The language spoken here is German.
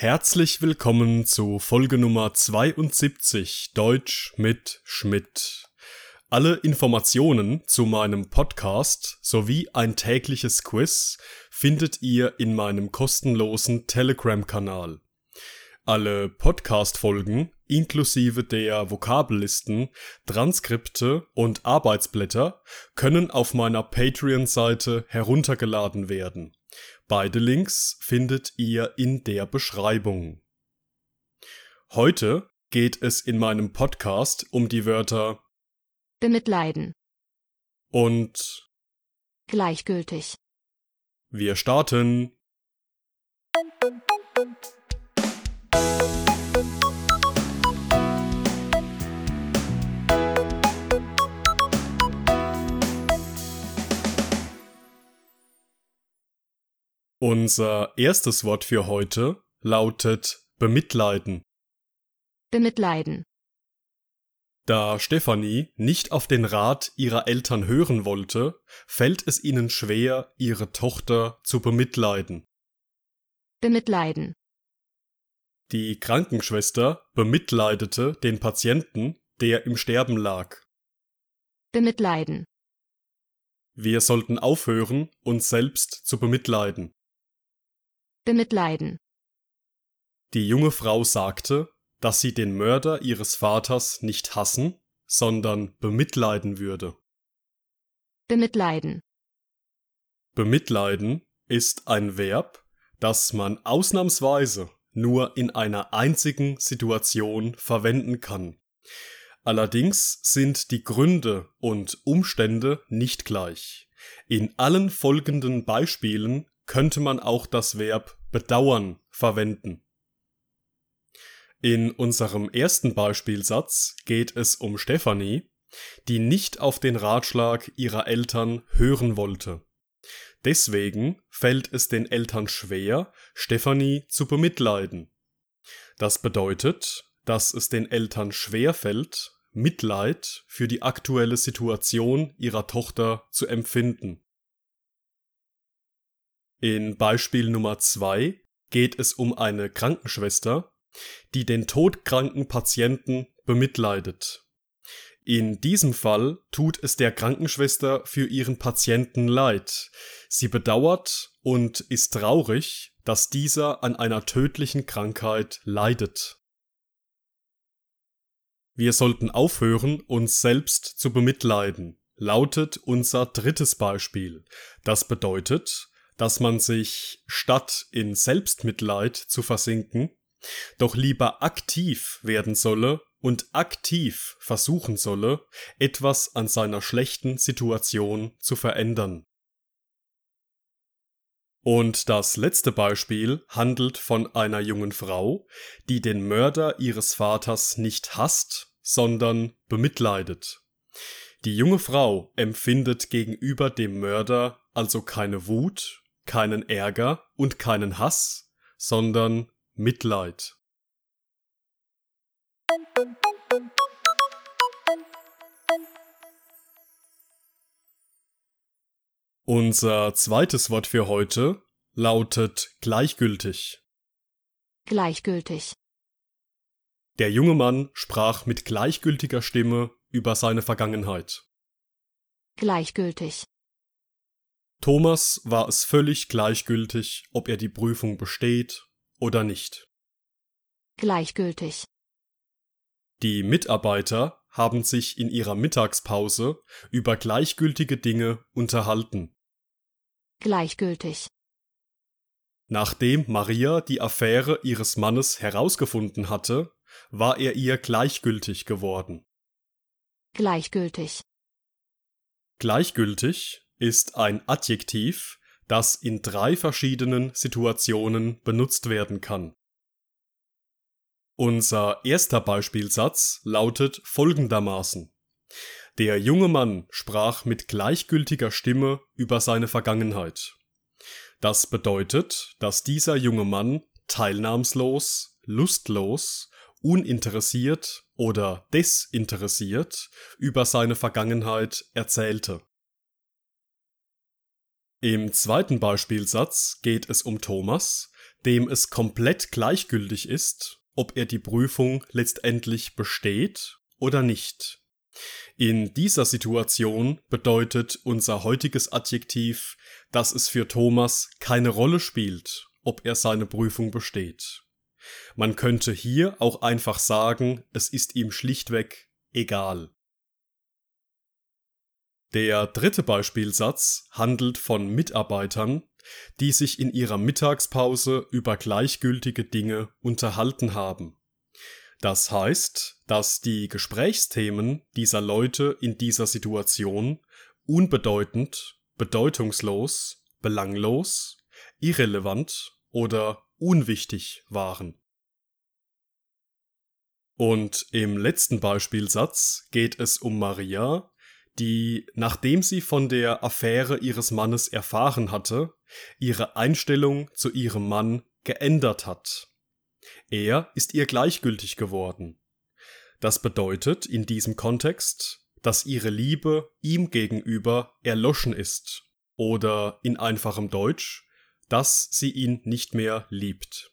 Herzlich willkommen zu Folge Nummer 72 Deutsch mit Schmidt. Alle Informationen zu meinem Podcast sowie ein tägliches Quiz findet ihr in meinem kostenlosen Telegram-Kanal. Alle Podcast-Folgen inklusive der Vokabellisten, Transkripte und Arbeitsblätter können auf meiner Patreon-Seite heruntergeladen werden. Beide Links findet ihr in der Beschreibung. Heute geht es in meinem Podcast um die Wörter bemitleiden, und gleichgültig, wir starten. Unser erstes Wort für heute lautet bemitleiden. bemitleiden, Da Stefanie nicht auf den Rat ihrer Eltern hören wollte, fällt es ihnen schwer, ihre Tochter zu bemitleiden. bemitleiden, Die Krankenschwester bemitleidete den Patienten, der im Sterben lag. bemitleiden, Wir sollten aufhören, uns selbst zu bemitleiden. Bemitleiden, Die junge Frau sagte, dass sie den Mörder ihres Vaters nicht hassen, sondern bemitleiden würde. bemitleiden, Bemitleiden ist ein Verb, das man ausnahmsweise nur in einer einzigen Situation verwenden kann. Allerdings sind die Gründe und Umstände nicht gleich. In allen folgenden Beispielen könnte man auch das Verb bedauern verwenden. In unserem ersten Beispielsatz geht es um Stefanie, die nicht auf den Ratschlag ihrer Eltern hören wollte. Deswegen fällt es den Eltern schwer, Stefanie zu bemitleiden. Das bedeutet, dass es den Eltern schwer fällt, Mitleid für die aktuelle Situation ihrer Tochter zu empfinden. In Beispiel Nummer zwei geht es um eine Krankenschwester, die den todkranken Patienten bemitleidet. In diesem Fall tut es der Krankenschwester für ihren Patienten leid. Sie bedauert und ist traurig, dass dieser an einer tödlichen Krankheit leidet. Wir sollten aufhören, uns selbst zu bemitleiden, lautet unser drittes Beispiel. Das bedeutet, dass man sich, statt in Selbstmitleid zu versinken, doch lieber aktiv werden solle und aktiv versuchen solle, etwas an seiner schlechten Situation zu verändern. Und das letzte Beispiel handelt von einer jungen Frau, die den Mörder ihres Vaters nicht hasst, sondern bemitleidet. Die junge Frau empfindet gegenüber dem Mörder also keine Wut, keinen Ärger und keinen Hass, sondern Mitleid. Unser zweites Wort für heute lautet gleichgültig. gleichgültig, Der junge Mann sprach mit gleichgültiger Stimme über seine Vergangenheit. gleichgültig, Thomas war es völlig gleichgültig, ob er die Prüfung besteht oder nicht. gleichgültig, Die Mitarbeiter haben sich in ihrer Mittagspause über gleichgültige Dinge unterhalten. gleichgültig, Nachdem Maria die Affäre ihres Mannes herausgefunden hatte, war er ihr gleichgültig geworden. gleichgültig, Gleichgültig ist ein Adjektiv, das in drei verschiedenen Situationen benutzt werden kann. Unser erster Beispielsatz lautet folgendermaßen. Der junge Mann sprach mit gleichgültiger Stimme über seine Vergangenheit. Das bedeutet, dass dieser junge Mann teilnahmslos, lustlos, uninteressiert oder desinteressiert über seine Vergangenheit erzählte. Im zweiten Beispielsatz geht es um Thomas, dem es komplett gleichgültig ist, ob er die Prüfung letztendlich besteht oder nicht. In dieser Situation bedeutet unser heutiges Adjektiv, dass es für Thomas keine Rolle spielt, ob er seine Prüfung besteht. Man könnte hier auch einfach sagen, es ist ihm schlichtweg egal. Der dritte Beispielsatz handelt von Mitarbeitern, die sich in ihrer Mittagspause über gleichgültige Dinge unterhalten haben. Das heißt, dass die Gesprächsthemen dieser Leute in dieser Situation unbedeutend, bedeutungslos, belanglos, irrelevant oder unwichtig waren. Und im letzten Beispielsatz geht es um Maria, die, nachdem sie von der Affäre ihres Mannes erfahren hatte, ihre Einstellung zu ihrem Mann geändert hat. Er ist ihr gleichgültig geworden. Das bedeutet in diesem Kontext, dass ihre Liebe ihm gegenüber erloschen ist oder in einfachem Deutsch, dass sie ihn nicht mehr liebt.